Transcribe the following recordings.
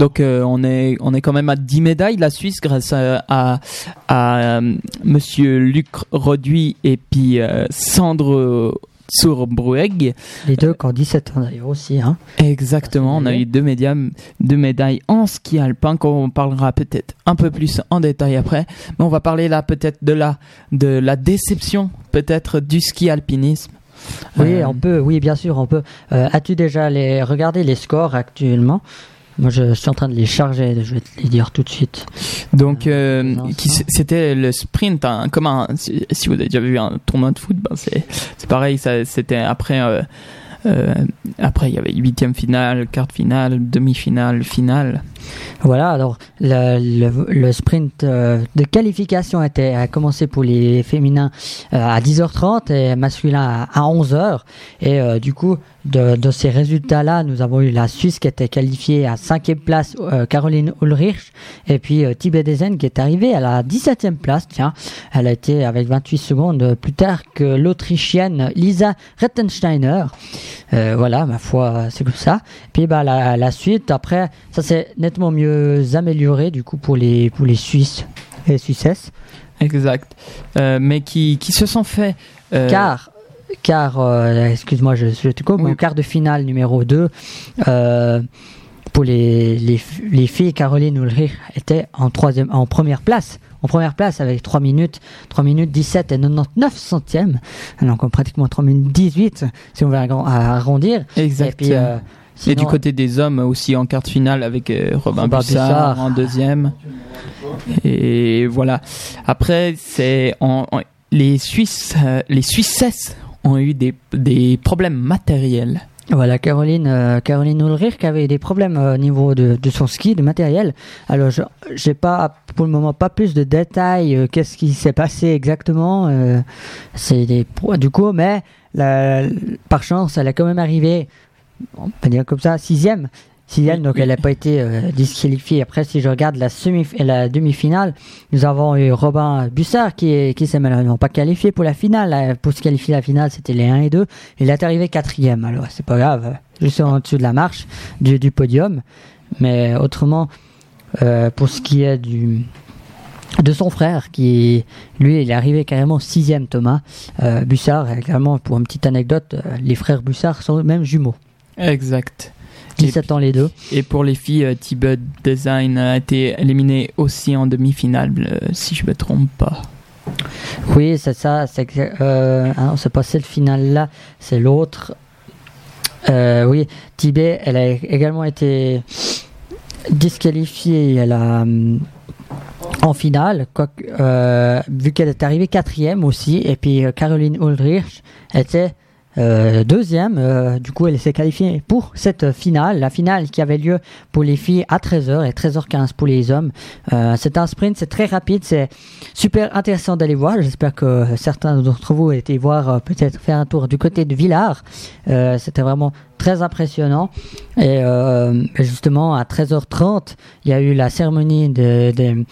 Donc euh, on est on est quand même à 10 médailles la Suisse grâce à à, à, euh, Monsieur Luc Roduit et puis euh, Sandre. Les deux qui ont 17 ans d'ailleurs aussi. Hein. Exactement, on a eu deux, médiums, deux médailles en ski alpin qu'on parlera peut-être un peu plus en détail après. Mais on va parler là peut-être de la, de la déception peut-être du ski alpinisme. Oui, Euh, on peut, oui, bien sûr, on peut. Euh, As-tu déjà les, regardé les scores actuellement? Moi, je suis en train de les charger, je vais te les dire tout de suite. Donc, euh, ça. c'était le sprint, hein, comme un, si, si vous avez déjà vu un tournoi de foot, ben c'est, pareil, c'était après, euh, euh, après il y avait huitième finale, quart finale, demi-finale, finale. Voilà, alors le, sprint euh, de qualification était, a commencé pour les féminins euh, à 10h30 et masculins à, à 11h. Et euh, du coup, de, de ces résultats-là, nous avons eu la Suisse qui était qualifiée à 5e place, euh, Caroline Ulrich, et puis euh, Tibet Dezen qui est arrivée à la 17e place. Tiens, elle a été avec 28 secondes plus tard que l'Autrichienne Lisa Rettensteiner. Euh, voilà, ma foi, c'est comme ça. Puis bah, la, la suite, après, ça s'est nettement mieux amélioré du coup pour les, pour les Suisses et Suissesses. Exact. Euh, mais qui, qui se sont fait. euh, Car, car euh, excuse-moi, je, je te coupe, Oui. au quart de finale numéro 2, euh, pour les, les, les filles, Caroline Ulrich était en, troisième, en première place. En première place avec 3 minutes, 3 minutes 17 et 99 centièmes. Donc pratiquement 3 minutes 18 si on veut arrondir. Exact. Et puis, euh, Et du côté des hommes aussi en quart de finale avec euh, Robin Robin Bussard, Bussard. en deuxième. Et voilà. Après, c'est en, en- les Suisses, euh, les Suissesses ont eu des, des problèmes matériels. Voilà, Caroline, euh, Caroline Ulrich qui avait des problèmes euh, au niveau de, de son ski, de matériel. Alors, je j'ai pas, pour le moment, pas plus de détails. euh, Qu'est-ce qui s'est passé exactement euh, C'est des du coup, mais par chance, elle a quand même arrivé, on peut dire comme ça, sixième. Sixième, donc elle n'a pas été euh, disqualifiée. Après, si je regarde la semi la demi-finale, nous avons eu Robin Bussard qui, qui s'est malheureusement pas qualifié pour la finale. Euh, Pour se qualifier à la finale, c'était les 1 et 2. Il est arrivé quatrième, alors c'est pas grave, juste en dessous de la marche du, du podium. Mais autrement, euh, pour ce qui est du de son frère, qui lui, il est arrivé carrément sixième, Thomas euh, Bussard. Et carrément, pour une petite anecdote, les frères Bussard sont même jumeaux. Exact. 17 ans les deux. Et pour les filles, euh, Tibet Design a été éliminé aussi en demi-finale, euh, si je me trompe pas. Oui, c'est ça. C'est euh, ah pas cette finale-là, c'est l'autre. Euh, oui, Tibet, elle a également été disqualifiée. Elle a en finale, euh, vu qu'elle est arrivée quatrième aussi, et puis Caroline Ulrich était euh, deuxième. euh, du coup, elle s'est qualifiée pour cette finale, la finale qui avait lieu pour les filles à 13h et 13h15 pour les hommes. Euh, c'est un sprint, c'est très rapide, c'est super intéressant d'aller voir. J'espère que certains d'entre vous ont été voir, peut-être faire un tour du côté de Villars. C'était vraiment très impressionnant. Et justement, à 13h30, il y a eu la cérémonie de, de,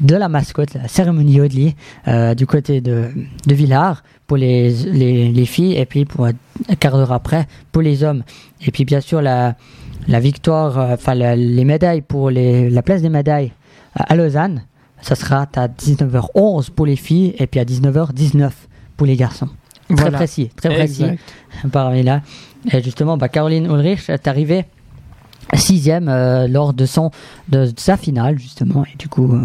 de la mascotte, la cérémonie Yodli, euh, du côté de, de Villars pour les, les, les filles et puis pour un quart d'heure après pour les hommes. Et puis bien sûr la, la victoire, euh, enfin la- les médailles pour les, la place des médailles à Lausanne, ça sera à 19h11 pour les filles et puis à 19h19 pour les garçons. Très Voilà. précis, très précis parmi là. Et justement, bah, Caroline Ulrich est arrivée sixième euh, lors de son de, de sa finale justement. Et du coup, euh,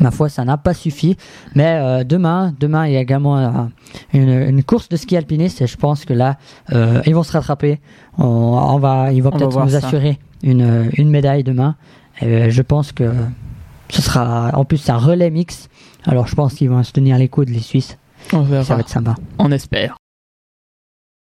ma foi, ça n'a pas suffi. Mais euh, demain, demain, il y a également une, une course de ski alpiniste. Et je pense que là, ils vont se rattraper. On, on va, ils vont peut-être nous ça. assurer une, une médaille demain. Et je pense que ce sera, en plus, c'est un relais mix. Alors je pense qu'ils vont se tenir les coudes les Suisses. On Ça va être sympa. On espère.